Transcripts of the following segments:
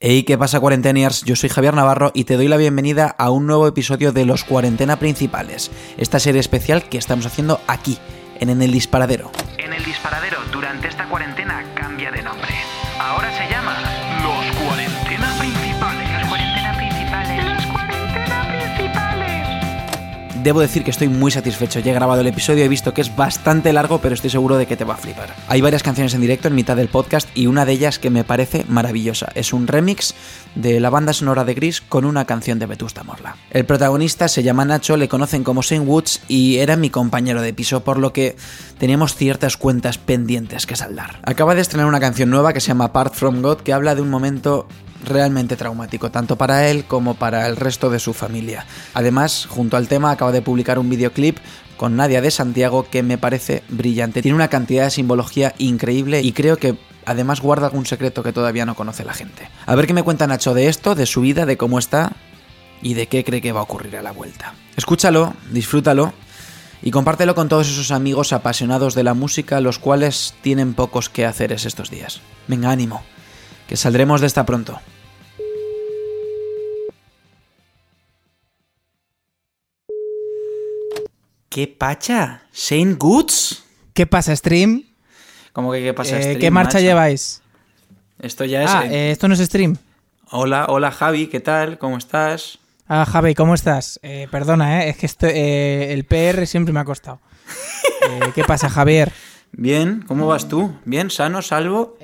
Hey, ¿qué pasa cuarenteniers? Yo soy Javier Navarro y te doy la bienvenida a un nuevo episodio de Los Cuarentena Principales, esta serie especial que estamos haciendo aquí, en En el Disparadero. En el disparadero, durante esta cuarentena, cambia de nombre. Debo decir que estoy muy satisfecho. Ya he grabado el episodio, he visto que es bastante largo, pero estoy seguro de que te va a flipar. Hay varias canciones en directo en mitad del podcast y una de ellas que me parece maravillosa. Es un remix de la banda sonora de Gris con una canción de Vetusta Morla. El protagonista se llama Nacho, le conocen como Saint Woods y era mi compañero de piso, por lo que teníamos ciertas cuentas pendientes que saldar. Acaba de estrenar una canción nueva que se llama Apart from God, que habla de un momento realmente traumático, tanto para él como para el resto de su familia. Además, junto al tema, acaba de publicar un videoclip con Nadia de Santiago que me parece brillante. Tiene una cantidad de simbología increíble y creo que además guarda algún secreto que todavía no conoce la gente. A ver qué me cuenta Nacho de esto, de su vida, de cómo está y de qué cree que va a ocurrir a la vuelta. Escúchalo, disfrútalo y compártelo con todos esos amigos apasionados de la música, los cuales tienen pocos que haceres estos días. Venga, ánimo, que saldremos de esta pronto. ¿Qué pacha? ¿Saint Goods? ¿Qué pasa, stream? ¿Cómo que qué pasa? Eh, stream, ¿Qué marcha macho? lleváis? Esto ya es... Ah, eh, esto no es stream. Hola, hola Javi, ¿qué tal? ¿Cómo estás? Ah, Javi, ¿cómo estás? Eh, perdona, eh, es que esto- eh, el PR siempre me ha costado. Eh, ¿Qué pasa, Javier? Bien, ¿cómo vas tú? ¿Bien, sano, salvo?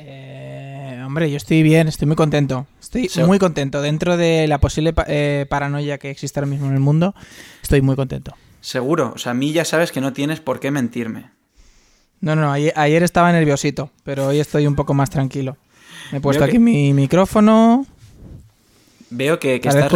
Hombre, yo estoy bien, estoy muy contento. Estoy muy contento. Dentro de la posible pa- eh, paranoia que existe ahora mismo en el mundo, estoy muy contento. Seguro, o sea, a mí ya sabes que no tienes por qué mentirme. No, no, ayer, ayer estaba nerviosito, pero hoy estoy un poco más tranquilo. Me he puesto que- aquí mi micrófono. Veo que, que estás,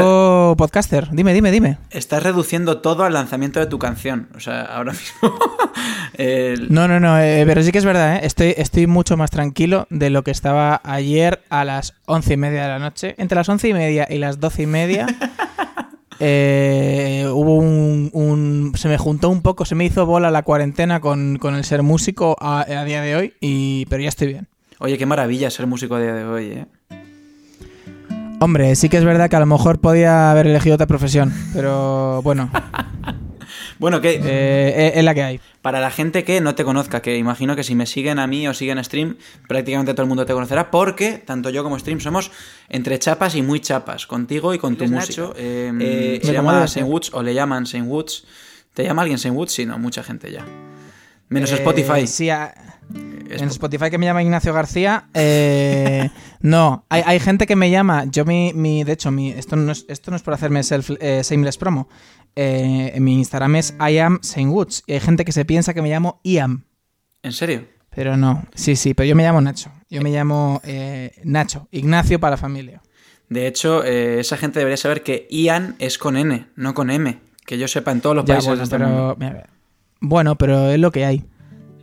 podcaster. Dime, dime, dime. estás reduciendo todo al lanzamiento de tu canción. O sea, ahora mismo... el- No, no, no, eh, pero sí que es verdad, ¿eh? estoy, estoy mucho más tranquilo de lo que estaba ayer a las once y media de la noche. Entre las once y media y las doce y media eh, hubo un, un- Se me juntó un poco, se me hizo bola la cuarentena con, con el ser músico a, a día de hoy, y, pero ya estoy bien. Oye, qué maravilla ser músico a día de hoy, ¿eh? Hombre, sí que es verdad que a lo mejor podía haber elegido otra profesión, pero bueno, Bueno, que eh, es la que hay. para la gente que no te conozca, que imagino que si me siguen a mí o siguen a Stream, prácticamente todo el mundo te conocerá, porque tanto yo como Stream somos entre chapas y muy chapas, contigo y con tu música. Eh, Hombre, se llama Saint. Woods o le llaman Saint Woods. ¿Te llama alguien Saint Woods? Sí, no, mucha gente ya. Menos Eh, Spotify. Sí, a- Es- En Spotify que me llama Ignacio García. eh, no, hay, hay gente que me llama. Yo mi, mi de hecho, mi, esto no es, esto no es por hacerme self, eh, shameless promo. Eh, mi Instagram es I am Saint Woods. Y hay gente que se piensa que me llamo Iam. ¿En serio? Pero no, sí, sí, pero yo me llamo Nacho. Yo me llamo eh, Nacho, Ignacio para la familia. De hecho, eh, esa gente debería saber que Ian es con N, no con M. Que yo sepa en todos los Ya, países bueno, este pero, mira, bueno, pero es lo que hay.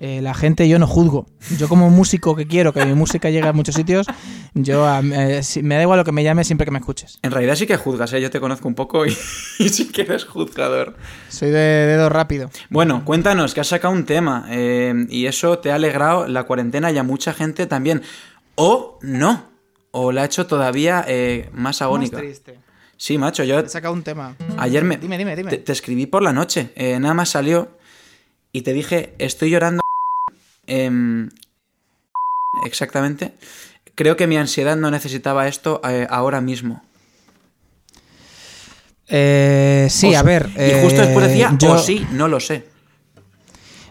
Eh, la gente yo no juzgo. Yo como músico que quiero que mi música llegue a muchos sitios, yo eh, si- me da igual lo que me llame siempre que me escuches. En realidad sí que juzgas, ¿eh? yo te conozco un poco y, y sí que eres juzgador. Soy de dedo rápido. Bueno, cuéntanos que has sacado un tema eh, y eso te ha alegrado la cuarentena y a mucha gente también. O no, o la ha hecho todavía más agónica. Más triste. Sí, macho, yo He sacado un tema. ayer me Dime, dime, dime. Te, te escribí por la noche, nada más salió y te dije, estoy llorando. em, exactamente. Creo que mi ansiedad no necesitaba esto eh, ahora mismo. Eh, sí, a ver. Y justo después eh, decía, yo, o sí, no lo sé.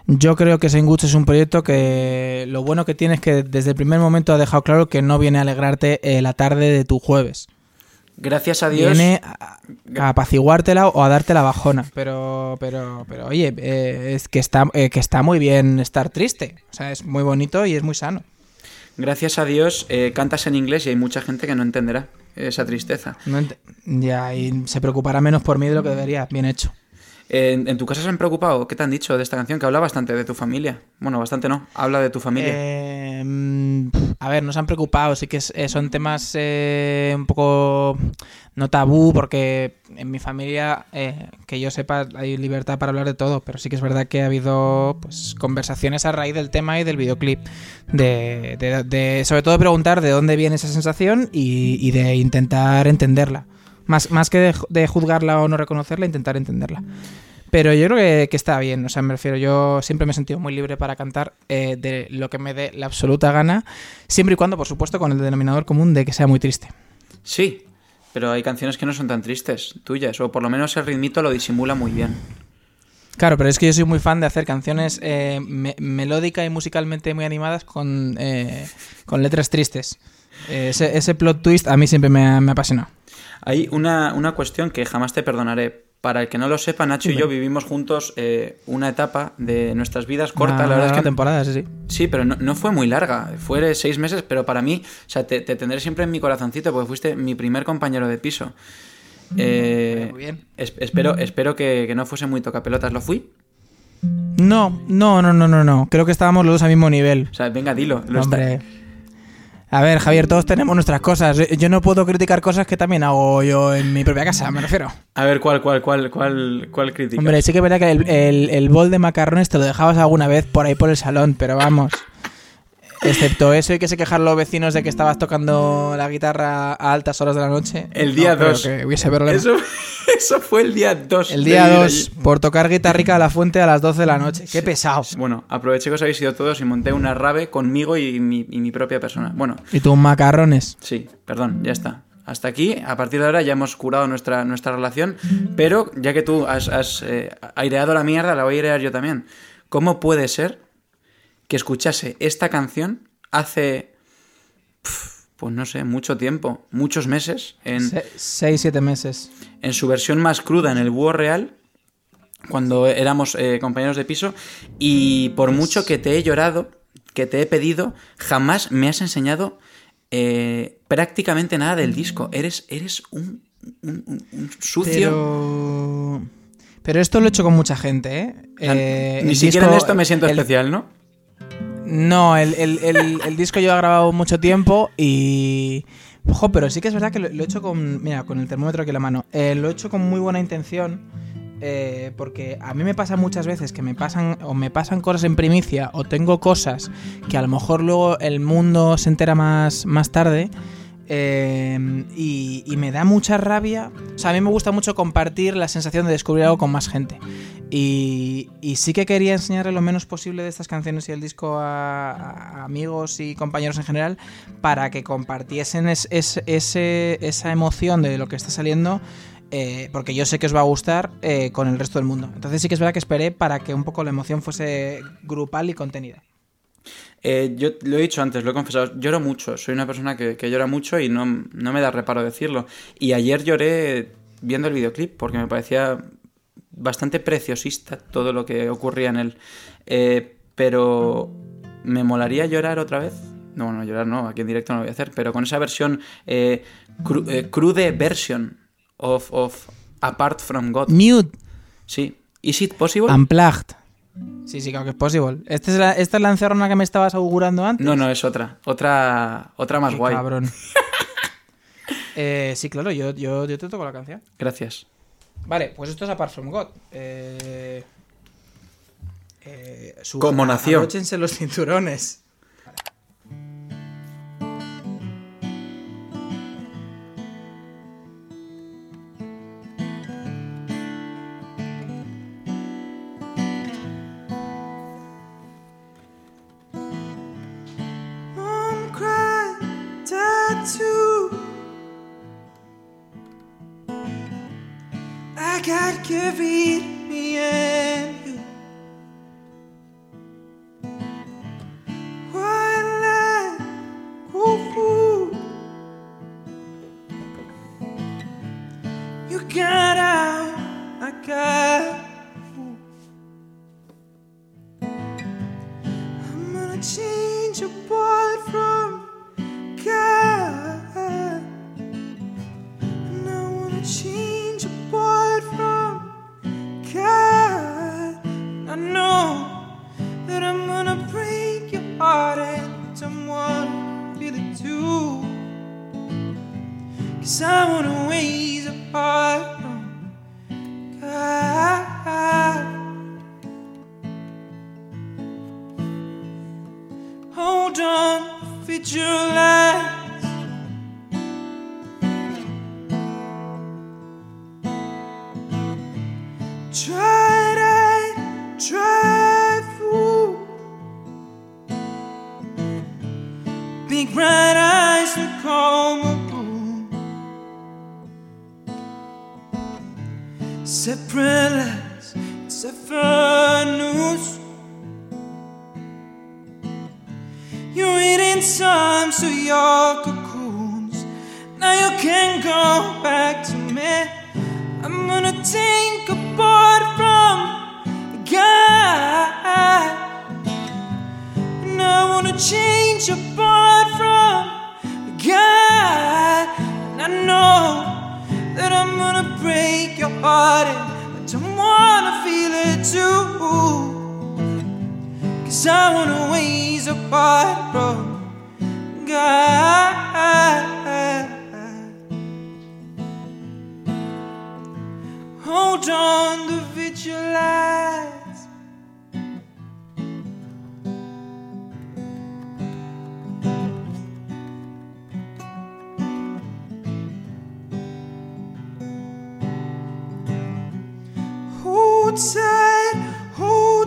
Yo creo que Woods es un proyecto que lo bueno que tiene es que desde el primer momento ha dejado claro que no viene a alegrarte eh, la tarde de tu jueves. Gracias a Dios. Viene a, a apaciguártela o a darte la bajona. Pero, pero, pero oye, eh, es que está, eh, que está muy bien estar triste. O sea, es muy bonito y es muy sano. Gracias a Dios eh, cantas en inglés y hay mucha gente que no entenderá. esa tristeza. No ent- ya, y se preocupará menos por mí de lo que debería. Bien hecho. ¿En, tu casa se han preocupado? ¿Qué te han dicho de esta canción? Que habla bastante de tu familia. Bueno, bastante no. Habla de tu familia. Eh, mm, a ver, nos han preocupado, sí que eh, son temas eh, un poco no tabú, porque en mi familia, eh, que yo sepa, hay libertad para hablar de todo, pero sí que es verdad que ha habido pues conversaciones a raíz del tema y del videoclip, de, de- sobre todo preguntar de dónde viene esa sensación y de intentar entenderla. Más, más que de, de juzgarla o no reconocerla, intentar entenderla. Pero yo creo que, que está bien, o sea, me refiero, yo siempre me he sentido muy libre para cantar eh, de lo que me dé la absoluta gana, siempre y cuando, por supuesto, con el denominador común de que sea muy triste. Sí, pero hay canciones que no son tan tristes, tuyas, o por lo menos el ritmito lo disimula muy bien. Claro, pero es que yo soy muy fan de hacer canciones eh, me- melódica y musicalmente muy animadas con, eh, con letras tristes. Eh, ese, ese plot twist a mí siempre me ha, me ha apasionado. Hay una, una cuestión que jamás te perdonaré. Para el que no lo sepa, Nacho y yo vivimos juntos eh, una etapa de nuestras vidas corta. Una la verdad es que temporada, sí, sí. Sí, pero no, no fue muy larga. Fue de seis meses, pero para mí, o sea, te, te tendré siempre en mi corazoncito porque fuiste mi primer compañero de piso. Eh, Muy bien. es- espero espero que, que no fuese muy tocapelotas. ¿Lo fui? No, no, no, no, no, no. Creo que estábamos los dos al mismo nivel. O sea, venga, dilo. Lo está- Hombre. A ver, Javier, todos tenemos nuestras cosas. Yo no puedo criticar cosas que también hago yo en mi propia casa, me refiero. A ver, ¿cuál, cuál, cuál, cuál, cuál crítica? Hombre, sí que es verdad que el, el- el bol de macarrones te lo dejabas alguna vez por ahí por el salón, pero vamos. Excepto eso y que se quejar los vecinos de que estabas tocando la guitarra a altas horas de la noche. El día no creo 2. que hubiese problema. Eso, eso fue el día 2. El día 2, por tocar guitarrica a la fuente a las 12 de la noche. Qué pesado. Bueno, aproveché que os habéis ido todos y monté una rave conmigo y mi, y mi propia persona. Bueno, Y tus macarrones. sí, perdón, ya está. Hasta aquí, a partir de ahora ya hemos curado nuestra, nuestra relación, pero ya que tú has, has, eh, aireado la mierda, la voy a airear yo también. ¿Cómo puede ser que escuchase esta canción hace, pues no sé, mucho tiempo, muchos meses, en, 6, 7 meses. en su versión más cruda en el Búho Real, cuando éramos eh, compañeros de piso, y por mucho que te he llorado, que te he pedido, jamás me has enseñado eh, prácticamente nada del disco. Eres, eres un, un- un- un sucio. Pero... Pero esto lo he hecho con mucha gente, ¿eh? Eh, Ni siquiera en esto me siento el- especial, ¿no? No, el, el- el- el disco yo he grabado mucho tiempo y... Ojo, pero sí que es verdad que lo, lo he hecho con... Mira, con el termómetro aquí en la mano. Eh, lo he hecho con muy buena intención eh, porque a mí me pasa muchas veces que me pasan o me pasan cosas en primicia o tengo cosas que a lo mejor luego el mundo se entera más, más tarde eh, y, me da mucha rabia. O sea, a mí me gusta mucho compartir la sensación de descubrir algo con más gente. Y, sí que quería enseñarle lo menos posible de estas canciones y el disco a, amigos y compañeros en general para que compartiesen es- esa emoción de lo que está saliendo. eh, porque yo sé que os va a gustar eh, con el resto del mundo. Entonces sí que es verdad que esperé para que un poco la emoción fuese grupal y contenida. Eh, yo lo he dicho antes, lo he confesado, lloro mucho, soy una persona que, que llora mucho y no, no me da reparo decirlo. Y ayer lloré viendo el videoclip porque me parecía bastante preciosista todo lo que ocurría en él. Eh, pero me molaría llorar otra vez. No, no, llorar no, aquí en directo no lo voy a hacer, pero con esa versión, eh, cru- eh, crude version of, of Apart from God. Mute, Sí. ¿Is it possible? unplugged. Sí, sí, claro que es posible. ¿Esta es la, esta es la encerrona que me estabas augurando antes? No, no, es otra. Otra, otra más Qué guay. cabrón. Eh, sí, claro, yo, yo, yo te toco la canción. Gracias. Vale, pues esto es Apart From God. Eh, eh, su- Como nació. abróchense los cinturones. Don't fit your life.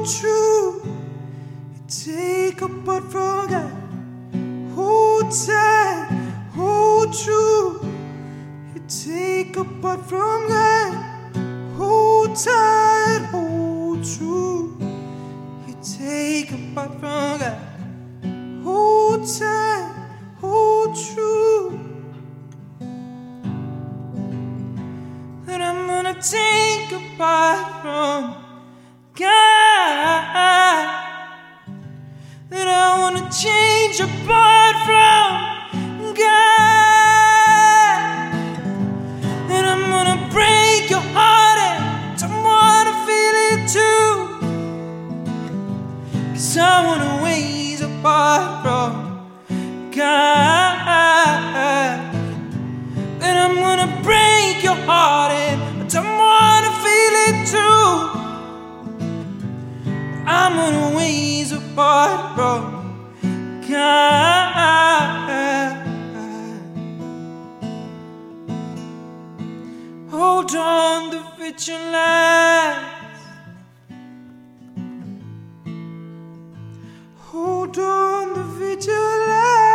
True. Take a butt from God. Hold tight, hold true. You take a butt from God. Hold tight, hold true. You take a butt from God. Hold tight, hold true. That I'm gonna take apart from change apart from God. And I'm gonna break your heart and don't wanna feel it too. Cause I wanna ways apart from God. Then I'm gonna break your heart and I wanna feel it too. I'm gonna ways apart from Hold on to vigilance. Hold on to vigilance.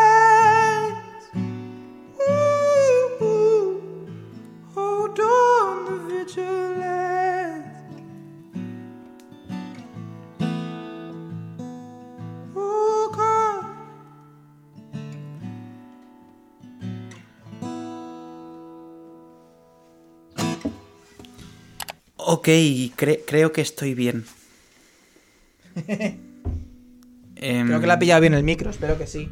Ok, cre- creo que estoy bien. Em, Creo que la ha pillado bien el micro, espero que sí.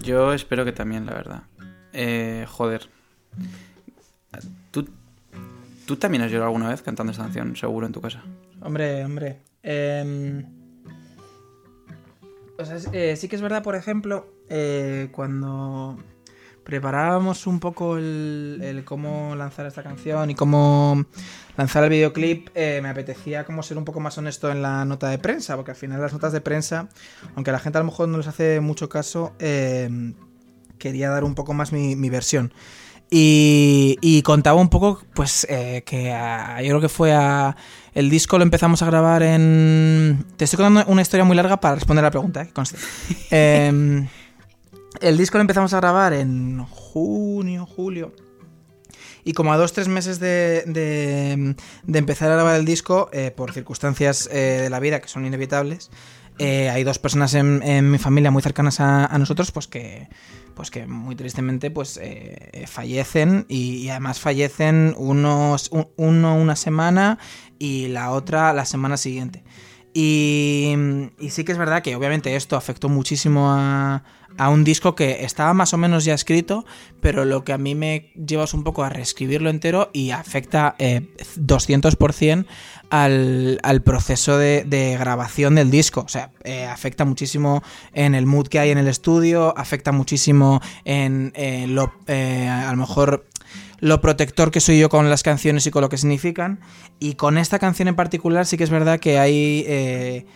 Yo espero que también, la verdad. Eh, joder. ¿Tú, tú también has llorado alguna vez cantando esta canción, seguro, en tu casa. Hombre, hombre. em, o sea, eh, sí que es verdad, por ejemplo, eh, cuando preparábamos un poco el, el cómo lanzar esta canción y cómo lanzar el videoclip, eh, me apetecía como ser un poco más honesto en la nota de prensa, porque al final las notas de prensa, aunque a la gente a lo mejor no les hace mucho caso, eh, quería dar un poco más mi, mi versión. Y, y contaba un poco, pues, eh, que a- yo creo que fue a... El disco lo empezamos a grabar en... Te estoy contando una historia muy larga para responder a la pregunta, ¿eh? que conste. El disco lo empezamos a grabar en junio, julio. Y como a dos, tres meses de, de- empezar a grabar el disco, eh, por circunstancias eh, de la vida que son inevitables, eh, hay dos personas en, mi familia muy cercanas a, nosotros, pues que, pues que muy tristemente pues fallecen y, además fallecen unos, un- uno una semana y la otra la semana siguiente. Y, y sí que es verdad que obviamente esto afectó muchísimo a, a un disco que estaba más o menos ya escrito, pero lo que a mí me lleva es un poco a reescribirlo entero y afecta eh, 200% al, al proceso de, grabación del disco. O sea, eh, afecta muchísimo en el mood que hay en el estudio, afecta muchísimo en eh, lo, eh, a lo mejor lo protector que soy yo con las canciones y con lo que significan. Y con esta canción en particular sí que es verdad que hay... eh,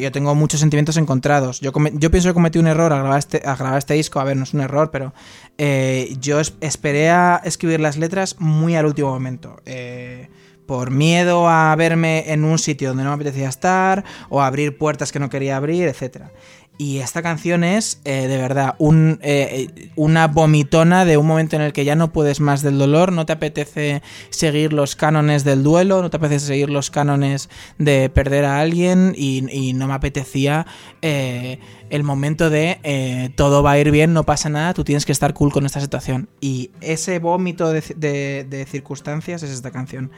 yo tengo muchos sentimientos encontrados. Yo, pienso que cometí un error al grabar este, a grabar este disco. A ver, no es un error, pero eh, yo es- esperé a escribir las letras muy al último momento. Eh, por miedo a verme en un sitio donde no me apetecía estar, o abrir puertas que no quería abrir, etcétera. Y esta canción es, eh, de verdad, un, eh, una vomitona de un momento en el que ya no puedes más del dolor, no te apetece seguir los cánones del duelo, no te apetece seguir los cánones de perder a alguien y, no me apetecía eh, el momento de eh, todo va a ir bien, no pasa nada, tú tienes que estar cool con esta situación. Y ese vómito de circunstancias es esta canción.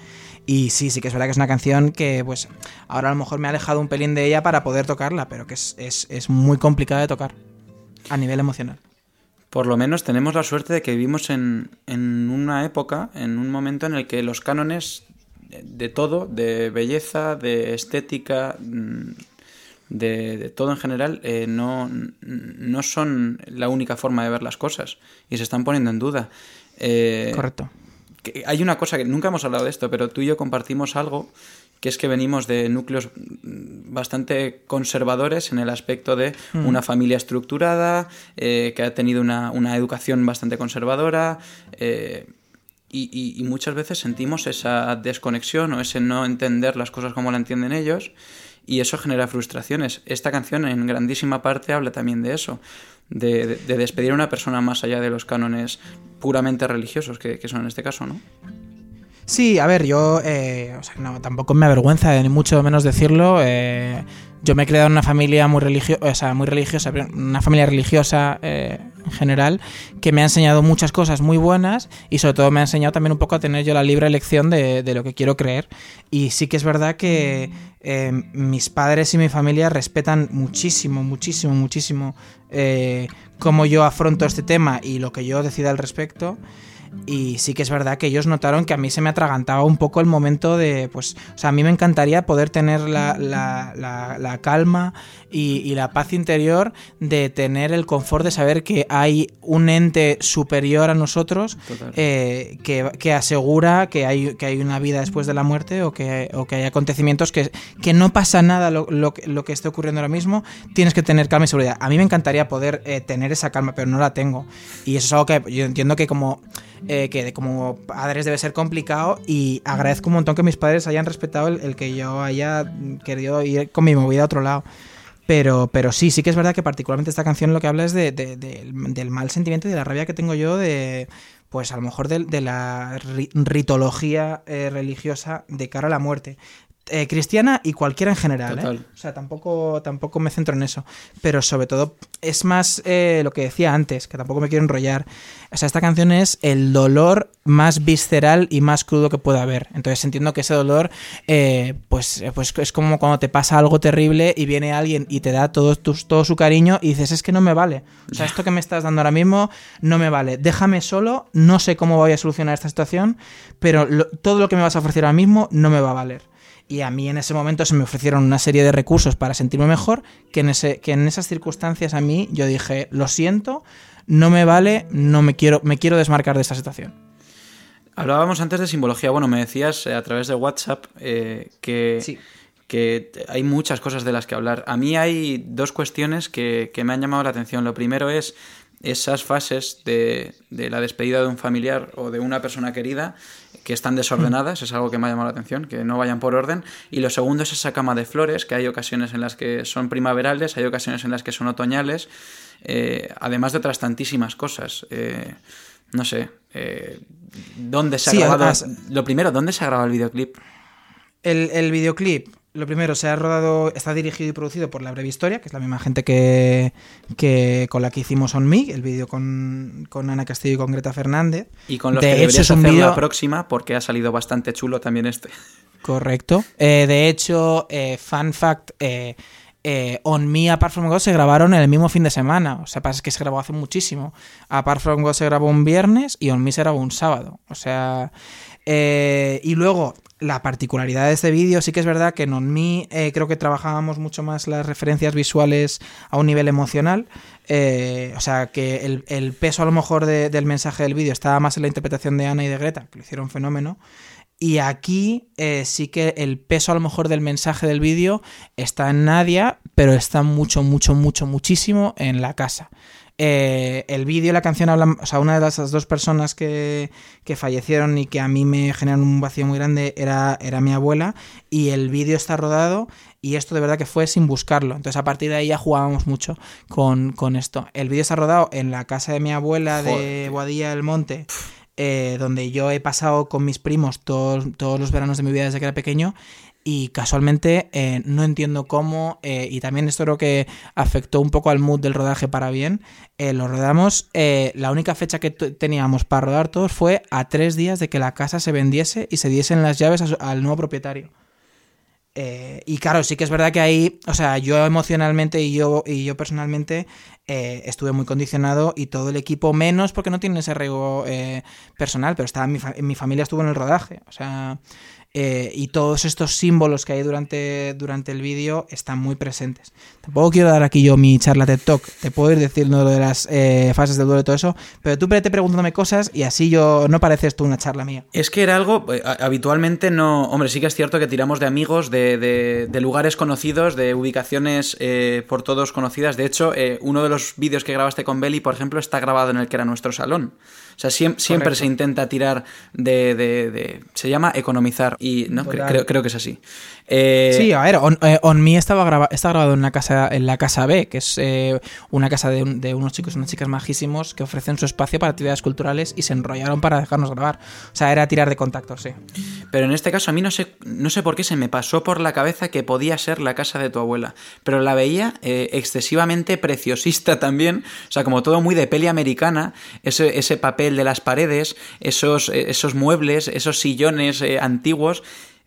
Y sí, sí que es verdad que es una canción que pues ahora a lo mejor me ha alejado un pelín de ella para poder tocarla, pero que es, es- es muy complicada de tocar a nivel emocional. Por lo menos tenemos la suerte de que vivimos en, en una época, en un momento en el que los cánones de todo, de belleza, de estética, mm, de, de todo en general, eh, no, no son la única forma de ver las cosas y se están poniendo en duda. Eh, Correcto. Que hay una cosa que nunca hemos hablado de esto, pero tú y yo compartimos algo que es que venimos de núcleos mm, bastante conservadores en el aspecto de una familia estructurada, eh, que ha tenido una, una educación bastante conservadora. eh, y, y- y muchas veces sentimos esa desconexión o ese no entender las cosas como la entienden ellos y eso genera frustraciones. Esta canción en grandísima parte habla también de eso, de, de- de despedir a una persona más allá de los cánones puramente religiosos que, que son en este caso, ¿no? Sí, a ver, yo eh, o sea, no, tampoco me avergüenza, ni mucho menos decirlo. eh, yo me he creado en una familia muy religiosa, o sea, muy religiosa, una familia religiosa eh, en general, que me ha enseñado muchas cosas muy buenas y sobre todo me ha enseñado también un poco a tener yo la libre elección de, de lo que quiero creer. Y sí que es verdad que eh, mis padres y mi familia respetan muchísimo, muchísimo, muchísimo eh, cómo yo afronto este tema y lo que yo decida al respecto. Y sí que es verdad que ellos notaron que a mí se me atragantaba un poco el momento de, pues, o sea, a mí me encantaría poder tener la, la- la- la calma y, y la paz interior de tener el confort de saber que hay un ente superior a nosotros eh, que, que asegura que hay, que hay una vida después de la muerte o que, o que hay acontecimientos que, que no pasa nada lo, lo que- lo que esté ocurriendo ahora mismo, tienes que tener calma y seguridad. A mí me encantaría poder eh, tener esa calma, pero no la tengo. Y eso es algo que yo entiendo que como, eh, que como padres debe ser complicado y agradezco un montón que mis padres hayan respetado el, el que yo haya querido ir con mi movida a otro lado. Pero, pero sí, sí que es verdad que particularmente esta canción lo que habla es de, de- del- mal sentimiento y de la rabia que tengo yo de, pues a lo mejor de, la ri- ritología eh, religiosa de cara a la muerte. Eh, cristiana y cualquiera en general, ¿eh? Total. O sea, tampoco, tampoco me centro en eso. Pero sobre todo es más eh, lo que decía antes, que tampoco me quiero enrollar. O sea, esta canción es el dolor más visceral y más crudo que pueda haber. Entonces entiendo que ese dolor, eh, pues, eh, pues es como cuando te pasa algo terrible y viene alguien y te da todo, tus- todo su cariño y dices, es que no me vale. O sea, esto que me estás dando ahora mismo no me vale. Déjame solo, no sé cómo voy a solucionar esta situación, pero lo- todo lo que me vas a ofrecer ahora mismo no me va a valer. Y a mí en ese momento se me ofrecieron una serie de recursos para sentirme mejor, que en, ese, que en esas circunstancias a mí yo dije, lo siento, no me vale, no me quiero, me quiero desmarcar de esta situación. Hablábamos antes de simbología. Bueno, me decías eh, a través de WhatsApp eh, que, Sí. que hay muchas cosas de las que hablar. A mí hay dos cuestiones que, que me han llamado la atención. Lo primero es esas fases de, de la despedida de un familiar o de una persona querida que están desordenadas, es algo que me ha llamado la atención, que no vayan por orden. Y lo segundo es esa cama de flores, que hay ocasiones en las que son primaverales, hay ocasiones en las que son otoñales, eh, además de otras tantísimas cosas. Eh, no sé, eh, ¿dónde se ha Sí, grabado? además- Lo primero, ¿dónde se ha grabado el videoclip? El, el videoclip, lo primero, se ha rodado, está dirigido y producido por La Breve Historia, que es la misma gente que, que con la que hicimos On Me, el vídeo con, con Ana Castillo y con Greta Fernández. Y con los De que hecho, deberías es un hacer vídeo- la próxima, porque ha salido bastante chulo también este. Correcto. Eh, de hecho, eh, fun fact, eh, eh, On Me, Apart From God se grabaron en el mismo fin de semana. O sea, pasa que se grabó hace muchísimo. Apart From God se grabó un viernes y On Me se grabó un sábado. O sea... eh, y luego, la particularidad de este vídeo, sí que es verdad que en On Me eh, creo que trabajábamos mucho más las referencias visuales a un nivel emocional. Eh, o sea, que el, peso a lo mejor de- del mensaje del vídeo estaba más en la interpretación de Ana y de Greta, que lo hicieron fenómeno. Y aquí eh, sí que el peso a lo mejor del mensaje del vídeo está en Nadia, pero está mucho, mucho, mucho, muchísimo en la casa. Eh, el vídeo y la canción hablan, o sea, una de las las dos personas que, que fallecieron y que a mí me generaron un vacío muy grande era, era mi abuela. Y el vídeo está rodado y esto de verdad que fue sin buscarlo. Entonces a partir de ahí ya jugábamos mucho con, con esto. El vídeo está rodado en la casa de mi abuela de. Boadilla del Monte eh, donde yo he pasado con mis primos todos, todos los veranos de mi vida desde que era pequeño y casualmente eh, no entiendo cómo eh, y también esto creo que afectó un poco al mood del rodaje para bien. Eh, lo rodamos, eh, la única fecha que teníamos para rodar todos fue a tres días de que la casa se vendiese y se diesen las llaves al nuevo propietario. Eh, y claro, sí que es verdad que ahí, o sea, yo emocionalmente y yo, y yo personalmente eh, estuve muy condicionado y todo el equipo menos porque no tiene ese arraigo personal, pero estaba mi, fa- mi familia estuvo en el rodaje, o sea, eh, y todos estos símbolos que hay durante, durante el vídeo están muy presentes. Tampoco quiero dar aquí yo mi charla TED Talk, te puedo ir diciendo lo de las eh, fases del duelo y todo eso, pero tú vete preguntándome cosas y así yo no pareces tú una charla mía. Es que era algo, eh, habitualmente no... Hombre, sí que es cierto que tiramos de amigos, de, de- lugares conocidos, de ubicaciones por todos conocidas. De hecho, uno de los vídeos que grabaste con Belly, por ejemplo, está grabado en el que era nuestro salón. O sea, siem- siempre Correcto. se intenta tirar de, de- de- Se llama economizar. Y no, Total. creo, creo que es así. Eh, Sí, a ver, On, eh, On Me estaba graba- está grabado en, una casa, en la Casa B, que es eh, una casa de, un- de unos chicos y unas chicas majísimos que ofrecen su espacio para actividades culturales y se enrollaron para dejarnos grabar. O sea, era tirar de contactos, sí. Pero en este caso a mí no sé, no sé por qué se me pasó por la cabeza que podía ser la casa de tu abuela. Pero la veía eh, excesivamente preciosista también. O sea, como todo muy de peli americana. Ese, ese papel de las paredes, esos, esos muebles, esos sillones antiguos.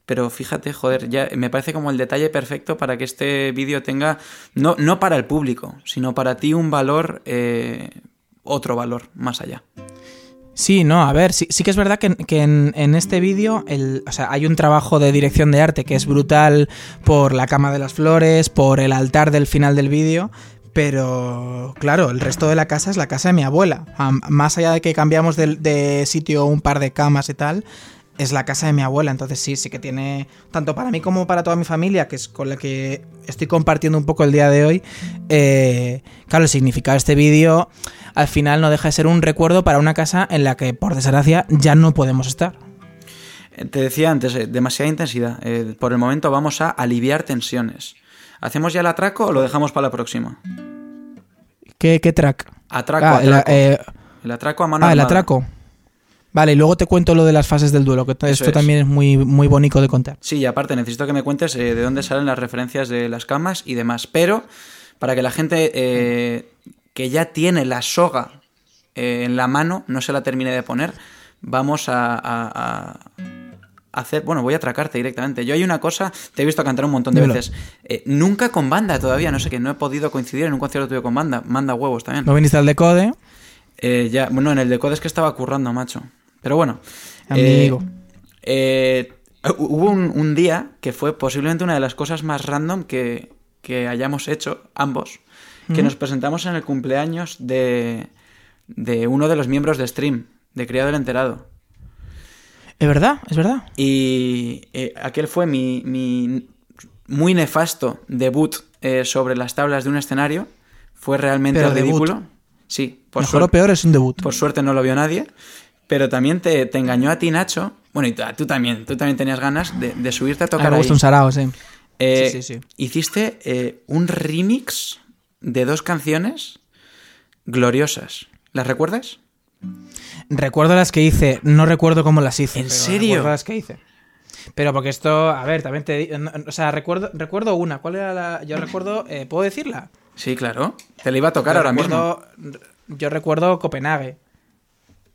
Pero fíjate, joder, ya me parece como el detalle perfecto para que este vídeo tenga, no, no para el público, sino para ti un valor, eh, otro valor más allá. Sí, no, a ver, sí, sí que es verdad que, que en, en este vídeo o sea, hay un trabajo de dirección de arte que es brutal por la cama de las flores, por el altar del final del vídeo, pero claro, el resto de la casa es la casa de mi abuela. Más allá de que cambiamos de, de sitio un par de camas y tal, es la casa de mi abuela. Entonces sí, sí que tiene, tanto para mí como para toda mi familia, que es con la que estoy compartiendo un poco el día de hoy, eh, claro, el significado de este vídeo al final no deja de ser un recuerdo para una casa en la que, por desgracia, ya no podemos estar. Eh, Te decía antes, eh, demasiada intensidad. Eh, por el momento vamos a aliviar tensiones. ¿Hacemos ya el atraco o lo dejamos para la próxima? ¿Qué, qué track? Atraco, Ah, el, atraco. eh, El atraco a mano ah, el armada. atraco. Vale, y luego te cuento lo de las fases del duelo, que Eso esto es. también es muy, muy bonito de contar. Sí, y aparte necesito que me cuentes eh, de dónde salen las referencias de las camas y demás. Pero para que la gente eh, que ya tiene la soga eh, en la mano no se la termine de poner, vamos a, a- a hacer... Bueno, voy a atracarte directamente. Yo hay una cosa, te he visto cantar un montón de Dímelo. veces. Eh, nunca con banda todavía, no sé que no he podido coincidir en un concierto tuyo con banda. Manda huevos también. No viniste al decode, Eh, ya, bueno, en el de es que estaba currando, macho. Pero bueno. amigo. eh, eh, hubo un, un día que fue posiblemente una de las cosas más random que, que hayamos hecho, ambos, que nos presentamos en el cumpleaños de, de uno de los miembros de Stream, de Criado el Enterado. Es verdad, es verdad. Y eh, aquel fue mi, mi muy nefasto debut eh, sobre las tablas de un escenario. Fue realmente Pero debut. ridículo. Sí, por Mejor o peor es un debut. Por suerte no lo vio nadie. Pero también te, te engañó a ti, Nacho. Bueno, y tú, tú también. Tú también tenías ganas de, de subirte a A tocar me ahí. gusta un sarao, sí. Eh, sí, sí, sí. Hiciste eh, un remix de dos canciones gloriosas. ¿Las recuerdas? Recuerdo las que hice, no recuerdo cómo las hice. ¿En pero serio? recuerdo las que hice. Pero porque esto, a ver, también te no, O sea, recuerdo, recuerdo una. ¿Cuál era la.? Yo recuerdo. eh, ¿Puedo decirla? Sí, claro. Te la iba a tocar Yo ahora mismo. Yo recuerdo Copenhague.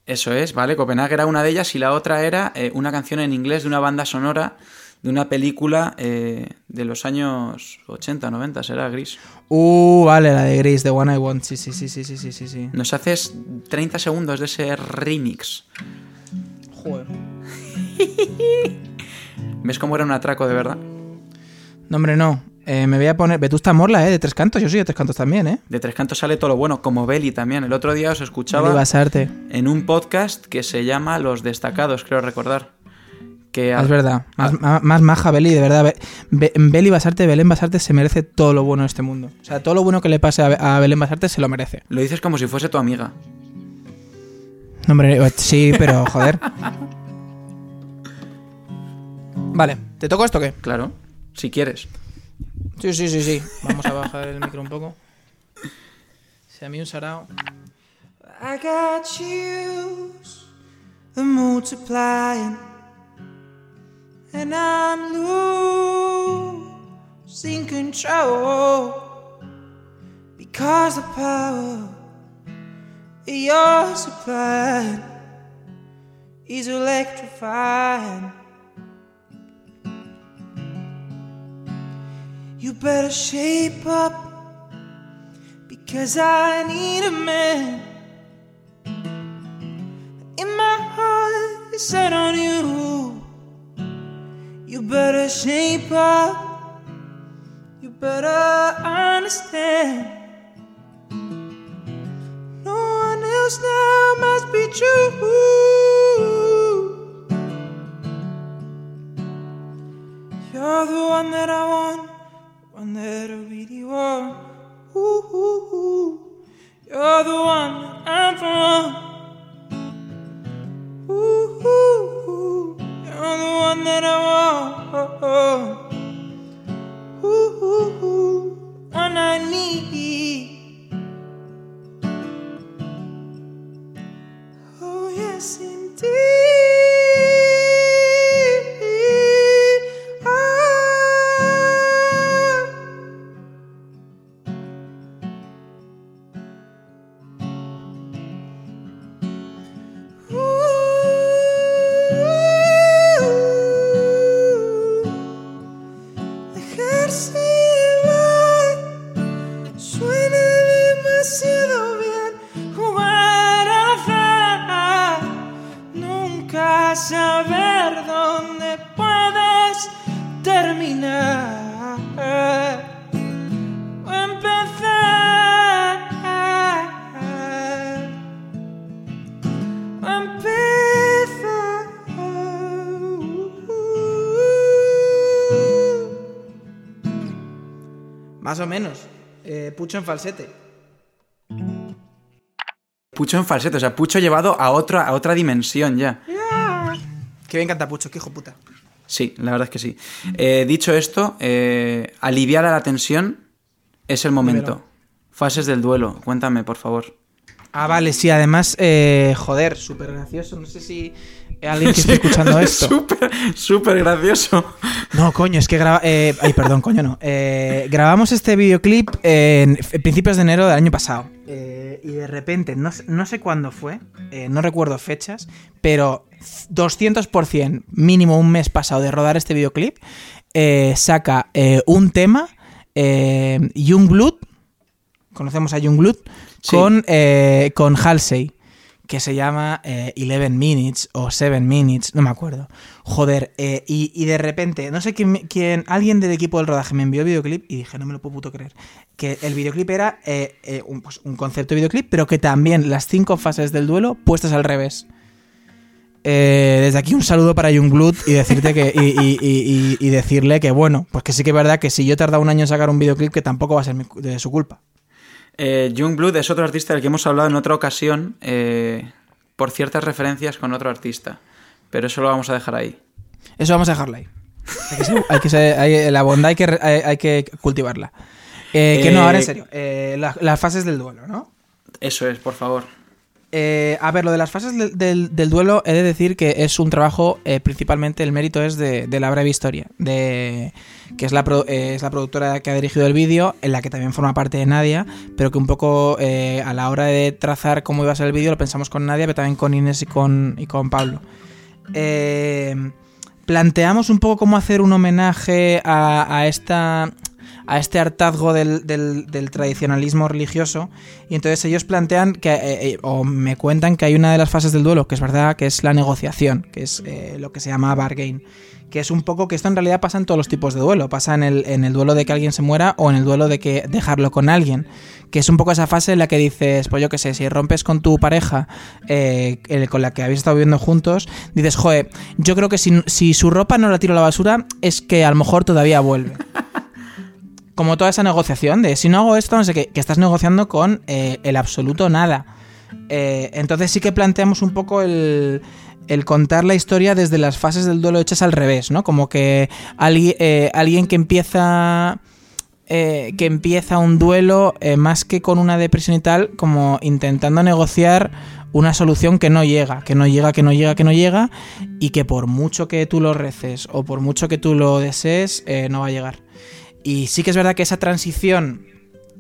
Eso es, ¿vale? Copenhague era una de ellas y la otra era eh, una canción en inglés de una banda sonora de una película eh, de los años 80, 90, será gris. Uh, vale, la de Grace, The One I Want. Sí, sí, sí, sí, sí, sí, sí, sí. Nos haces 30 segundos de ese remix. Joder. ¿Ves cómo era un atraco de verdad? No, hombre, no. Eh, me voy a poner Vetusta Morla, ¿eh? De Tres Cantos. Yo soy de Tres Cantos también, ¿eh? De Tres Cantos sale todo lo bueno, como Belly también. El otro día os escuchaba Beli Basarte. en un podcast que se llama Los Destacados, creo recordar. Que Es verdad. Más, ma- más maja Beli, de verdad. Be- Be- Beli Basarte, Belén Basarte se merece todo lo bueno de este mundo. O sea, todo lo bueno que le pase a, a Belén Basarte se lo merece. Lo dices como si fuese tu amiga. No, hombre, sí, pero joder. Vale, ¿te toco esto o qué? Claro, si quieres. Sí, sí, sí, sí. Vamos a bajar el micro un poco. Se a mí un sarao. I got shoes, the multiplying, and I'm losing control because the power you're supplying is electrifying. You better shape up because I need a man. In my heart is set on you. You better shape up. You better understand. No one else now must be true. You're the one that I want, one that I Pucho en falsete. Pucho en falsete, o sea, Pucho llevado a otra, a otra dimensión ya. Que bien canta Pucho, que hijo puta. Sí, la verdad es que sí. Eh, dicho esto, eh, aliviada la tensión es el momento. Fases del duelo, cuéntame, por favor. Ah, vale, sí, además, eh, joder, súper gracioso. No sé si alguien que esté escuchando esto. Súper, súper gracioso. No, coño, es que graba... eh, ay, perdón, coño, no. Eh, grabamos este videoclip en principios de enero del año pasado. Eh, y de repente, no, sé- no sé cuándo fue, eh, no recuerdo fechas, pero 200% mínimo un mes pasado de rodar este videoclip, eh, saca eh, un tema, eh, Youngblood, conocemos a Youngblood, Sí. con, eh, con Halsey, que se llama eh, 11 Minutes o 7 Minutes, no me acuerdo. Joder, eh, y, y de repente, no sé quién, alguien del equipo del rodaje me envió videoclip y dije, no me lo puedo puto creer. Que el videoclip era eh, eh, un, pues, un concepto de videoclip, pero que también las cinco fases del duelo puestas al revés. Eh, desde aquí un saludo para Youngblood y decirte que y, y- y- y- decirle que bueno, pues que sí que es verdad que si yo he tardado un año en sacar un videoclip que tampoco va a ser mi de su culpa. Eh, Youngblood es otro artista del que hemos hablado en otra ocasión eh, por ciertas referencias con otro artista. Pero eso lo vamos a dejar ahí. Eso vamos a dejarlo ahí. Hay que ser- hay que ser- hay- la bondad hay que, hay que cultivarla. Eh, que no, Eh, ahora en serio. eh, la- las fases del duelo, ¿no? Eso es, por favor. Eh, a ver, lo de las fases del, duelo, he de decir que es un trabajo, eh, principalmente el mérito es de, la breve historia, de, que es la, eh, es la productora que ha dirigido el vídeo, en la que también forma parte de Nadia, pero que un poco eh, a la hora de trazar cómo iba a ser el vídeo lo pensamos con Nadia, pero también con Inés y con, y con Pablo. Planteamos un poco cómo hacer un homenaje a esta a este hartazgo del, del- tradicionalismo religioso. Y entonces ellos plantean que eh, eh, o me cuentan que hay una de las fases del duelo que es verdad que es la negociación que es eh, lo que se llama bargain que es un poco que esto en realidad pasa en todos los tipos de duelo. Pasa en el, en el duelo de que alguien se muera o en el duelo de que dejarlo con alguien que es un poco esa fase en la que dices pues yo qué sé si rompes con tu pareja con la que habéis estado viviendo juntos dices joder yo creo que si, si su ropa no la tiro a la basura es que a lo mejor todavía vuelve como toda esa negociación de si no hago esto, no sé qué, que estás negociando con eh, el absoluto nada. Eh, entonces sí que planteamos un poco el, el contar la historia desde las fases del duelo hechas al revés, ¿no? Como que alguien, eh, alguien que empieza... eh, que empieza un duelo eh, más que con una depresión y tal, como intentando negociar una solución que no llega, que no llega, que no llega, que no llega, y que por mucho que tú lo reces o por mucho que tú lo desees, no va a llegar. Y sí que es verdad que esa transición,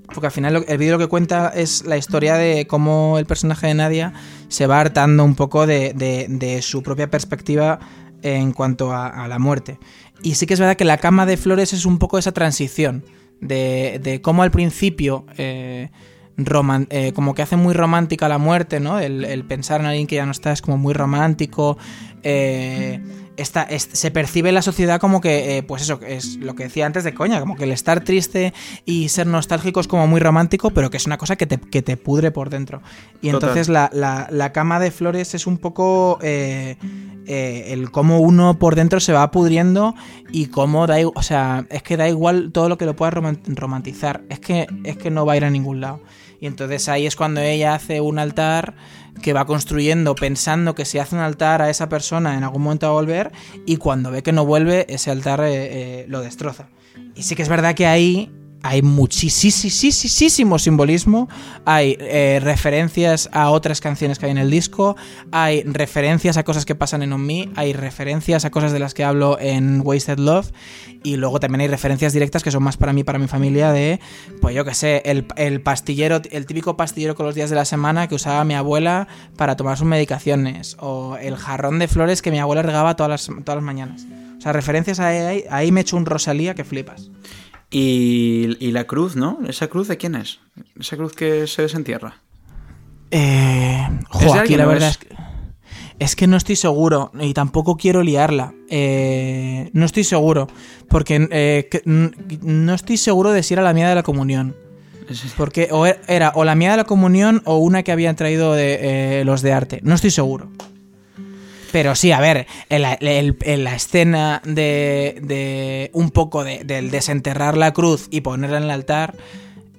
porque al final el vídeo lo que cuenta es la historia de cómo el personaje de Nadia se va hartando un poco de, de- su propia perspectiva en cuanto a, la muerte. Y sí que es verdad que la cama de flores es un poco esa transición de, cómo al principio... eh, eh, como que hace muy romántica la muerte, ¿no? El, el pensar en alguien que ya no está es como muy romántico. eh, está- es- se percibe en la sociedad como que, eh, pues eso, es lo que decía antes de coña, como que el estar triste y ser nostálgico es como muy romántico, pero que es una cosa que te, que te pudre por dentro. Y Total. entonces la, la- la cama de flores es un poco eh, eh, el cómo uno por dentro se va pudriendo y cómo da igual, o sea, es que da igual todo lo que lo puedas roman- romantizar, es que, es que no va a ir a ningún lado. Y entonces ahí es cuando ella hace un altar que va construyendo pensando que si hace un altar a esa persona en algún momento va a volver y cuando ve que no vuelve ese altar eh, eh, lo destroza. Y sí que es verdad que ahí hay muchísimo simbolismo, hay eh, referencias a otras canciones que hay en el disco, hay referencias a cosas que pasan en On Me, hay referencias a cosas de las que hablo en Wasted Love y luego también hay referencias directas que son más para mí, para mi familia, de, pues yo que sé, el, pastillero, el típico pastillero con los días de la semana que usaba mi abuela para tomar sus medicaciones, o el jarrón de flores que mi abuela regaba todas las, todas las mañanas. O sea, referencias ahí, ahí me echo un Rosalía que flipas. Y, y la cruz, ¿no? ¿Esa cruz de quién es? ¿Esa cruz que se desentierra? Eh, jo, ¿Es de aquí alguien la verdad es- es que, es que no estoy seguro y tampoco quiero liarla. Eh, no estoy seguro porque eh, que- no estoy seguro de si era la mía de la comunión. Porque o e- era o la mía de la comunión o una que habían traído de, eh, los de arte. No estoy seguro. Pero sí, a ver, en la, el- en la escena de, de un poco de- del desenterrar la cruz y ponerla en el altar,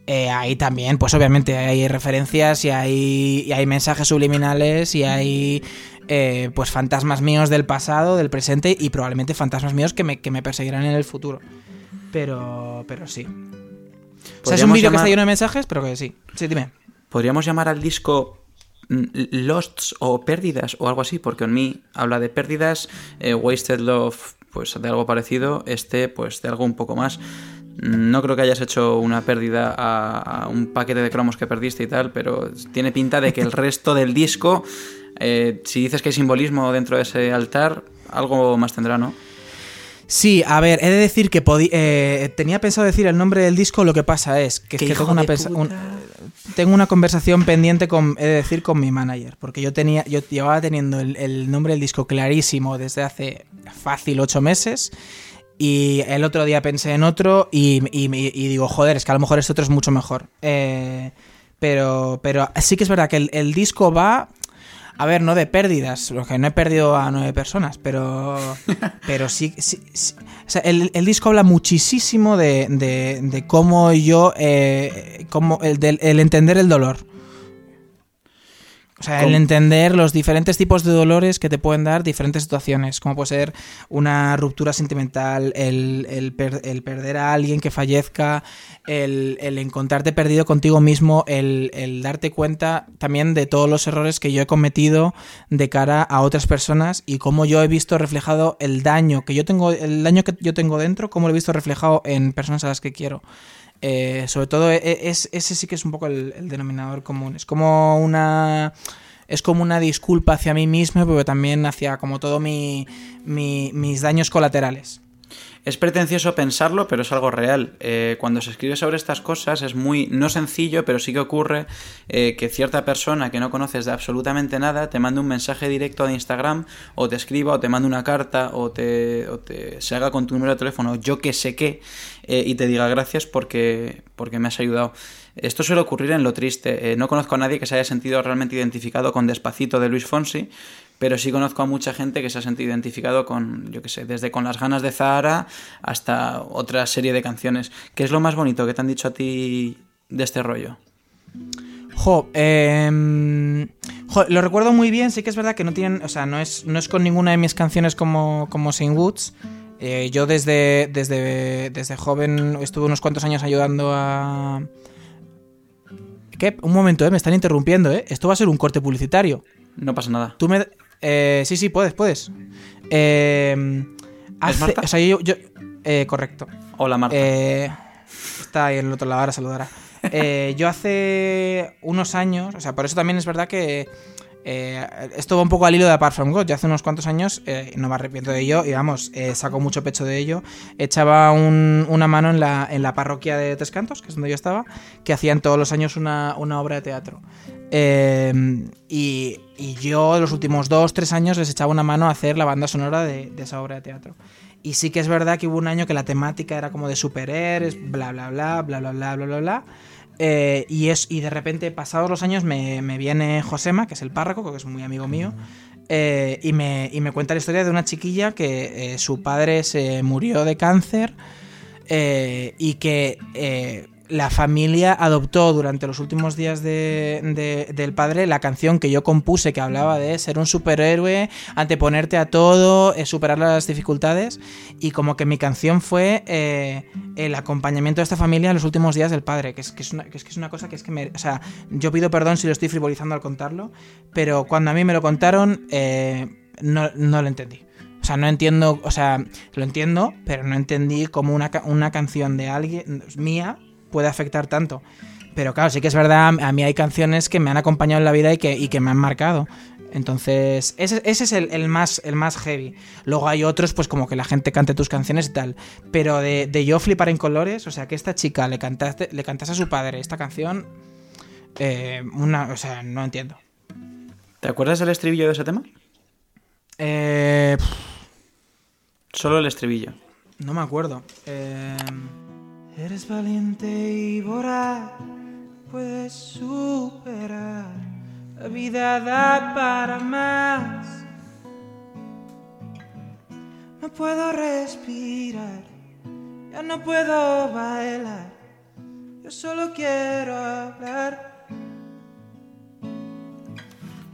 eh, ahí también, pues obviamente hay referencias y hay, y hay mensajes subliminales y hay eh, pues fantasmas míos del pasado, del presente y probablemente fantasmas míos que me, que me perseguirán en el futuro. Pero, pero sí. O sea, es un vídeo que está lleno de mensajes, pero que sí. Sí, dime. ¿Podríamos llamar al disco Losts o Pérdidas o algo así? Porque en mí habla de pérdidas, eh, Wasted Love, pues de algo parecido, este, pues de algo un poco más. Mm, No creo que hayas hecho una pérdida a, a un paquete de cromos que perdiste y tal, pero tiene pinta de que el resto del disco, eh, si dices que hay simbolismo dentro de ese altar, algo más tendrá, ¿no? Sí, a ver, he de decir que eh, tenía pensado decir el nombre del disco, lo que pasa es que, es ¡Qué que hijo tengo, una un- tengo una conversación pendiente con, he de decir, con mi manager, porque yo tenía, yo llevaba teniendo el, el nombre del disco clarísimo desde hace fácil ocho meses. Y el otro día pensé en otro y, y- y digo, joder, es que a lo mejor este otro es mucho mejor. Eh, pero, pero sí que es verdad que el, el disco va a ver, no de pérdidas, porque no he perdido a nueve personas, pero, pero sí, sí- sí- o sea, el, el disco habla muchísimo de, de- de cómo yo, eh, cómo el, del- el entender el dolor. O sea, el entender los diferentes tipos de dolores que te pueden dar diferentes situaciones, como puede ser una ruptura sentimental, el, el per- el perder a alguien que fallezca, el, el encontrarte perdido contigo mismo, el, el darte cuenta también de todos los errores que yo he cometido de cara a otras personas y cómo yo he visto reflejado el daño que yo tengo, el daño que yo tengo dentro, cómo lo he visto reflejado en personas a las que quiero. Eh, sobre todo, e- es, ese sí que es un poco el, denominador común. Es como una. es como una disculpa hacia mí mismo, pero también hacia como todo mi- mis daños colaterales. Es pretencioso pensarlo, pero es algo real. Eh, cuando se escribe sobre estas cosas es muy, no sencillo, pero sí que ocurre eh, que cierta persona que no conoces de absolutamente nada te mande un mensaje directo de Instagram, o te escriba, o te mande una carta, o te, o te se haga con tu número de teléfono, yo que sé qué, eh, y te diga gracias porque, porque me has ayudado. Esto suele ocurrir en lo triste. No conozco a nadie que se haya sentido realmente identificado con Despacito de Luis Fonsi, pero sí conozco a mucha gente que se ha sentido identificado con, yo qué sé, desde con las ganas de Zahara hasta otra serie de canciones. ¿Qué es lo más bonito que te han dicho a ti de este rollo? Jo, em, jo, lo recuerdo muy bien, sí que es verdad que no tienen, o sea, no es, no es con ninguna de mis canciones como, como Saint Woods. Eh, yo desde, desde, desde joven estuve unos cuantos años ayudando a... ¿Qué? Un momento, eh, me están interrumpiendo, ¿eh? Esto va a ser un corte publicitario. No pasa nada. Tú me... eh, sí, sí, puedes, puedes. Eh, hace- Marta? O sea, yo... yo- eh, correcto. Hola, Marta. Eh, está ahí en el otro lado, ahora saludará. Eh, yo hace unos años, o sea, por eso también es verdad que eh, esto va un poco al hilo de Apart From God. Yo hace unos cuantos años, eh, no me arrepiento de ello, y vamos, eh, saco mucho pecho de ello. Echaba un- una mano en la, en la parroquia de Tres Cantos, que es donde yo estaba, que hacían todos los años una, una obra de teatro. Eh, y, y yo los últimos dos, tres años les echaba una mano a hacer la banda sonora de, esa obra de teatro. Y sí que es verdad que hubo un año que la temática era como de superhéroes, bla, bla, bla, bla, bla, bla, bla, bla, bla. Eh, y, es, y de repente, pasados los años, me, me viene Josema, que es el párroco, que es muy amigo mío, eh, y, me, y me cuenta la historia de una chiquilla que eh, su padre se murió de cáncer y que la familia adoptó durante los últimos días de- de- del padre la canción que yo compuse que hablaba de ser un superhéroe, anteponerte a todo, eh, superar las dificultades y como que mi canción fue eh, el acompañamiento de esta familia en los últimos días del padre, que es que es una, que es, que es una cosa que es que me... O sea, yo pido perdón si lo estoy frivolizando al contarlo, pero cuando a mí me lo contaron eh, no, no lo entendí. O sea, no entiendo, o sea, lo entiendo, pero no entendí cómo una, una canción de alguien mía puede afectar tanto. Pero claro, sí que es verdad, a mí hay canciones que me han acompañado en la vida y que, y que me han marcado. Entonces, ese, ese es el, el más, el más heavy. Luego hay otros, pues como que la gente cante tus canciones y tal. Pero de, de yo flipar en colores, o sea, que esta chica le cantaste, le cantase a su padre esta canción, eh, una, o sea, no entiendo. ¿Te acuerdas del estribillo de ese tema? Eh, Solo el estribillo. no me acuerdo. Eh, Eres valiente y voraz, puedes superar. La vida da para más. No puedo respirar, ya no puedo bailar. Yo solo quiero hablar.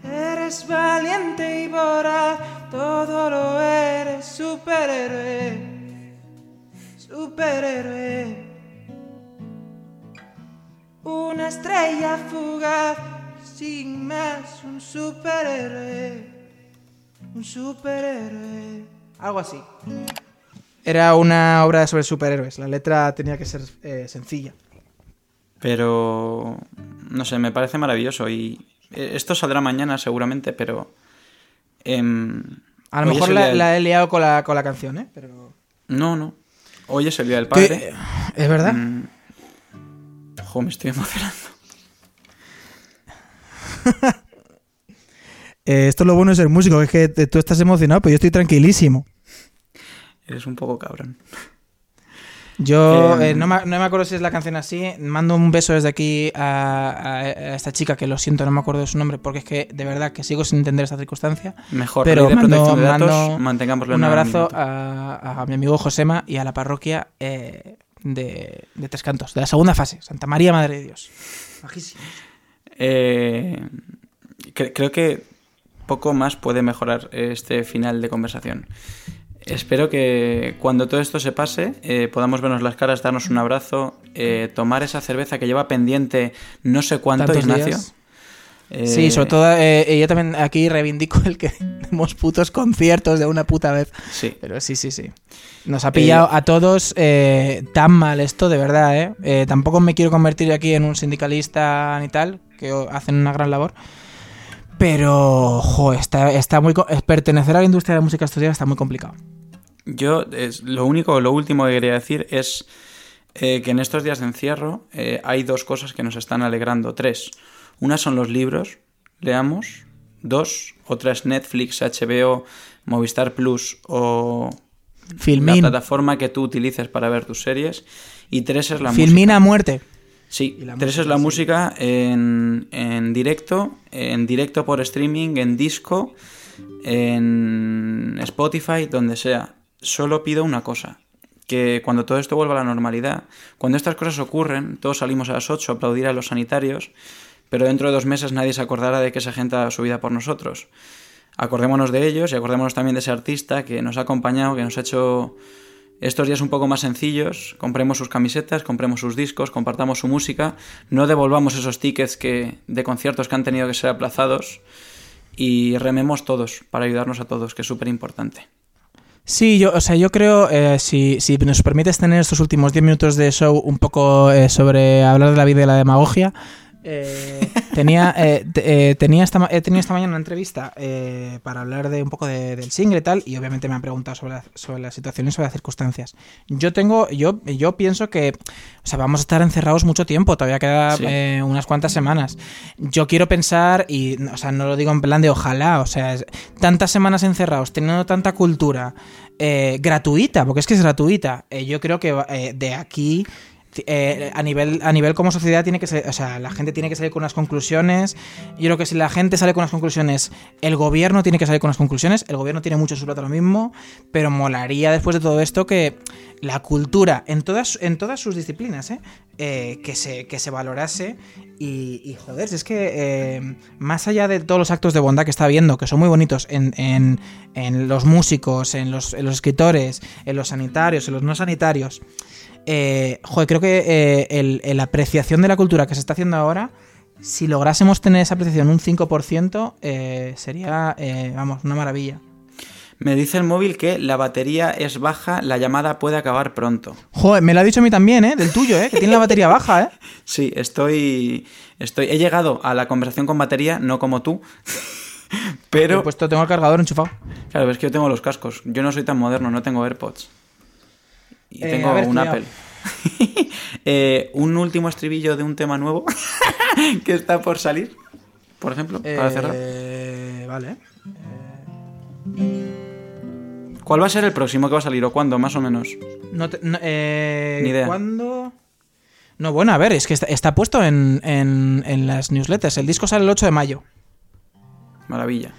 Eres valiente y voraz, todo lo eres, superhéroe, superhéroe. Una estrella fugaz, sin más, un superhéroe, un superhéroe. Algo así. Era una obra sobre superhéroes, la letra tenía que ser eh, sencilla. Pero, no sé, me parece maravilloso y eh, esto saldrá mañana seguramente, pero... em, A lo mejor la he liado con la, con la canción, ¿eh? Pero... No, no. Hoy es el Día del Padre. ¿Es verdad? Mm. Jo, me estoy emocionando. Eh, esto es lo bueno de ser músico, es que tú estás emocionado, pero yo estoy tranquilísimo. Eres un poco cabrón. Yo Eh, eh, no, me, no me acuerdo si es la canción así. Mando un beso desde aquí a, a- a esta chica que lo siento, no me acuerdo de su nombre, porque es que de verdad que sigo sin entender esta circunstancia. Mejor, Pero de mando- protección de datos, mando mantengámoslo Un abrazo a mi amigo Josema y a la parroquia eh, de, de Tres Cantos, de la segunda fase, Santa María Madre de Dios. Bajísimo. Eh, cre- creo que poco más puede mejorar este final de conversación. Espero que cuando todo esto se pase eh, podamos vernos las caras, darnos un abrazo, eh, tomar esa cerveza que lleva pendiente no sé cuánto, Ignacio. días. Eh, Sí, sobre todo eh, yo también aquí reivindico el que demos putos conciertos de una puta vez. Sí. Pero sí, sí, sí. Nos ha pillado a todos eh, tan mal esto, de verdad, ¿eh? Eh, Tampoco me quiero convertir aquí en un sindicalista ni tal, que hacen una gran labor. Pero, jo, está, está muy... Pertenecer a la industria de la música estos días está muy complicado. Yo, es, lo único, lo último que quería decir es eh, que en estos días de encierro eh, hay dos cosas que nos están alegrando. Tres. Una son los libros, leamos. Dos. Otra es Netflix, HBO, Movistar Plus o Filmin. la plataforma que tú utilices para ver tus series. Y tres es la música. Filmina a muerte. Sí, tres música, es la sí. música en, en directo, en directo por streaming, en disco, en Spotify, donde sea. Solo pido una cosa, que cuando todo esto vuelva a la normalidad, cuando estas cosas ocurren, todos salimos a las 8 a aplaudir a los sanitarios, pero dentro de dos meses nadie se acordará de que esa gente ha su vida por nosotros. Acordémonos de ellos y acordémonos también de ese artista que nos ha acompañado, que nos ha hecho estos días un poco más sencillos, compremos sus camisetas, compremos sus discos, compartamos su música, no devolvamos esos tickets que, de conciertos que han tenido que ser aplazados y rememos todos para ayudarnos a todos, que es súper importante. Sí, yo, o sea, yo creo, eh, si, si nos permites tener estos últimos 10 minutos de show un poco eh, sobre hablar de la vida y la demagogia, eh, tenía, eh, eh, tenía esta, he tenido esta mañana una entrevista para hablar de un poco de- del single y tal, y obviamente me han preguntado sobre la, sobre la situación y sobre las circunstancias. Yo tengo, yo, yo pienso que, o sea, vamos a estar encerrados mucho tiempo, todavía queda Sí. unas cuantas semanas. Yo quiero pensar, y, o sea, no lo digo en plan de ojalá, o sea, es- tantas semanas encerrados, teniendo tanta cultura eh, gratuita, porque es que es gratuita, yo creo que de aquí eh, a nivel a nivel como sociedad tiene que ser, o sea, la gente tiene que salir con unas conclusiones. Yo creo que si la gente sale con unas conclusiones, el gobierno tiene que salir con unas conclusiones. El gobierno tiene mucho su plato lo mismo, pero molaría después de todo esto que la cultura en todas en todas sus disciplinas, ¿eh? Eh, que se que se valorase y, y, joder, es que eh, más allá de todos los actos de bondad que está viendo, que son muy bonitos en, en- en los músicos, en los, en los escritores, en los sanitarios, en los no sanitarios, eh, joder, creo que eh, el apreciación de la cultura que se está haciendo ahora, si lográsemos tener esa apreciación un 5%, eh, sería, eh, vamos, una maravilla. Me dice el móvil que la batería es baja, la llamada puede acabar pronto. Joder, me lo ha dicho a mí también, ¿eh? Del tuyo, ¿eh? Que tiene la batería baja, ¿eh? Sí, estoy, estoy, he llegado a la conversación con batería, no como tú, pero He puesto, tengo el cargador enchufado. Claro, es que yo tengo los cascos. Yo no soy tan moderno, no tengo AirPods. Y Eh, tengo un. Apple. Eh, un último estribillo de un tema nuevo que está por salir, por ejemplo, para cerrar. Eh, vale. ¿Cuál va a ser el próximo que va a salir o cuándo, más o menos? No te- no, eh, Ni idea. ¿Cuándo? No, bueno, a ver, es que está, está puesto en, en- en las newsletters. El disco sale el 8 de mayo. Maravilla.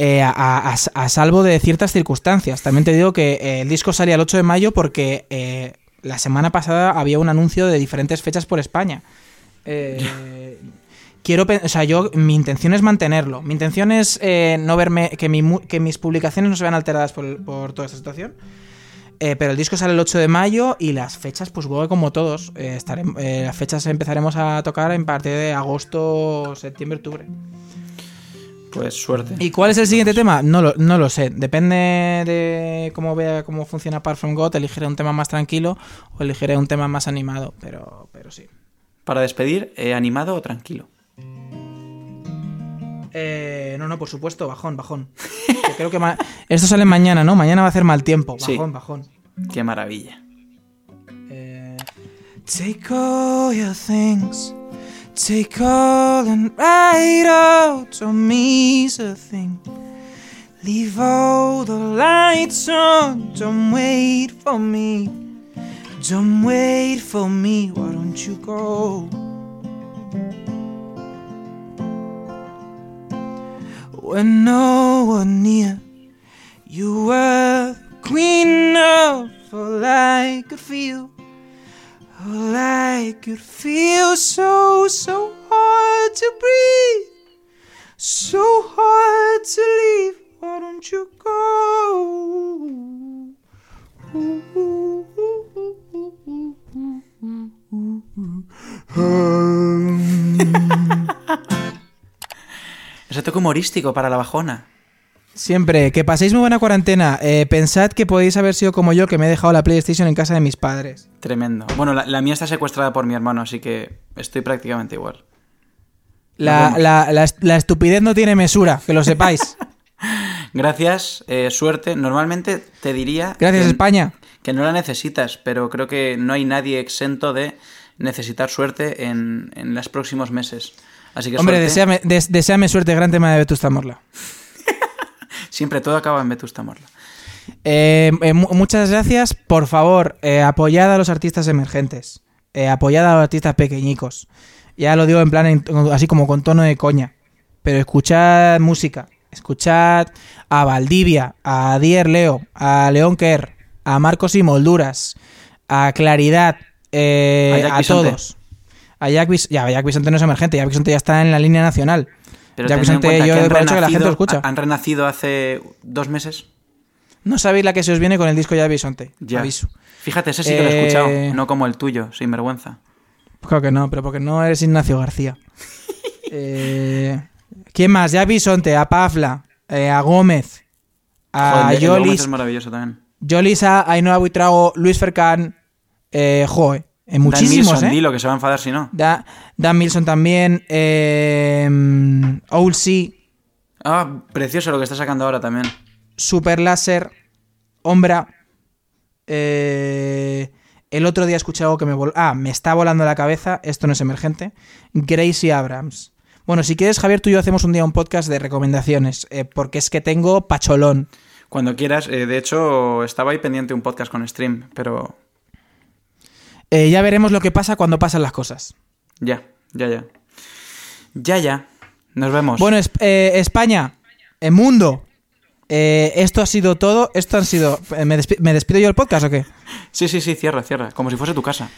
Eh, a, a- a salvo de ciertas circunstancias. También te digo que eh, el disco salía el 8 de mayo porque eh, la semana pasada había un anuncio de diferentes fechas por España. Eh, quiero, o sea, yo mi intención es mantenerlo. Mi intención es no verme que, mi que mis publicaciones no se vean alteradas por, por toda esta situación. Eh, pero el disco sale el 8 de mayo y las fechas, pues como todos, eh, estarem- eh, las fechas empezaremos a tocar en partir de agosto, septiembre, octubre. Pues suerte. ¿Y cuál es el siguiente tema? No lo, no lo sé. Depende de cómo vea cómo funciona Apart From God. Elegiré un tema más tranquilo o elegiré un tema más animado. Pero, pero sí. Para despedir, eh, animado o tranquilo. Eh, no, no, por supuesto, bajón, bajón. Creo que esto sale mañana, ¿no? Mañana va a hacer mal tiempo. Sí. Bajón, bajón. Qué maravilla. Eh, Take all your things, take all and write out on me a thing. Leave all the lights on, don't wait for me. Don't wait for me, why don't you go? When no one near, you were queen of all I could feel. All I could feel so, so hard to breathe. So hard to leave. Why don't you go? Humorístico para la bajona. Siempre, que paséis muy buena cuarentena. Eh, pensad que podéis haber sido como yo, que me he dejado la PlayStation en casa de mis padres. Tremendo. Bueno, la, la mía está secuestrada por mi hermano, así que estoy prácticamente igual. La, la- la est- la estupidez no tiene mesura, que lo sepáis. Gracias, eh, suerte. Normalmente te diría Gracias, que, España. que no la necesitas, pero creo que no hay nadie exento de necesitar suerte en, en los próximos meses. Así que Hombre, deséame, des- deséame suerte, gran tema de Vetusta Morla. Siempre todo acaba en Vetusta Morla. Eh, eh, mu- muchas gracias. Por favor, eh, apoyad a los artistas emergentes. Eh, apoyad a los artistas pequeñicos. Ya lo digo en plan, en- así como con tono de coña. Pero escuchad música. Escuchad a Valdivia, a Dier Leo, a León Kerr, a Marcos y Molduras, a Claridad, eh, A a, todos. A Jack, Bis- ya, Jack Bisonte no es emergente, Jack ya está en la línea nacional. Pero Jack tened en cuenta yo que han que la gente lo escucha. Han renacido hace dos meses. No sabéis la que se os viene con el disco de Jack Bisonte. Ya. Aviso. Fíjate, ese sí que lo he Eh, escuchado, no como el tuyo, sin vergüenza. Pues Claro que no, pero porque no eres Ignacio García. Eh, ¿Quién más? Ya Bisonte, a Pafla, eh, a Gómez, a Joder, de Gómez Yolis, es maravilloso también. Yolis, a Ainhoa Buitrago, Luis Fercán, eh, joe, eh, muchísimos, Dan Milson, ¿eh? dilo, que se va a enfadar si no. Da- Dan Milson también, eh, Oulsey, Ah, precioso lo que está sacando ahora también. Super Láser, Ombra. eh, el otro día escuché algo que me vol- Ah, me está volando la cabeza. Esto no es emergente. Gracie Abrams. Bueno, si quieres, Javier, tú y yo hacemos un día un podcast de recomendaciones. eh, porque es que tengo pacholón. Cuando quieras, eh, de hecho, estaba ahí pendiente un podcast con stream, pero Eh, ya veremos lo que pasa cuando pasan las cosas. ya, ya, ya. Ya, ya. Nos vemos. Bueno, es- eh, España, el mundo. eh, esto ha sido todo. Esto han sido. ¿me, despi- me despido yo del podcast o qué? Sí, sí, sí, cierra, cierra. Como si fuese tu casa.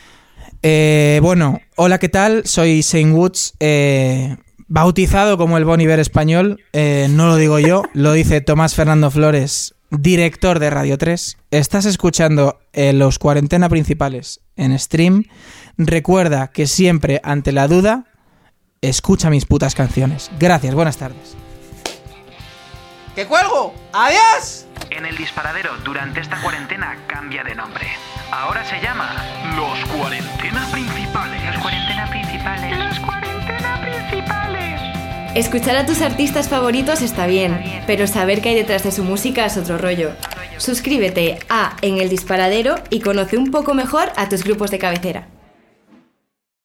Eh, bueno, hola, ¿qué tal? Soy Saint Woods, eh, bautizado como el Bon Iver español. Eh, no lo digo yo, lo dice Tomás Fernando Flores, director de Radio 3. Estás escuchando los cuarentena principales en stream. Recuerda que siempre ante la duda, escucha mis putas canciones. Gracias, buenas tardes. ¡Que cuelgo! ¡Adiós! En el disparadero durante esta cuarentena cambia de nombre. Ahora se llama Los Cuarentena Principales. Los Cuarentena Escuchar a tus artistas favoritos está bien, pero saber qué hay detrás de su música es otro rollo. Suscríbete a En el Disparadero y conoce un poco mejor a tus grupos de cabecera.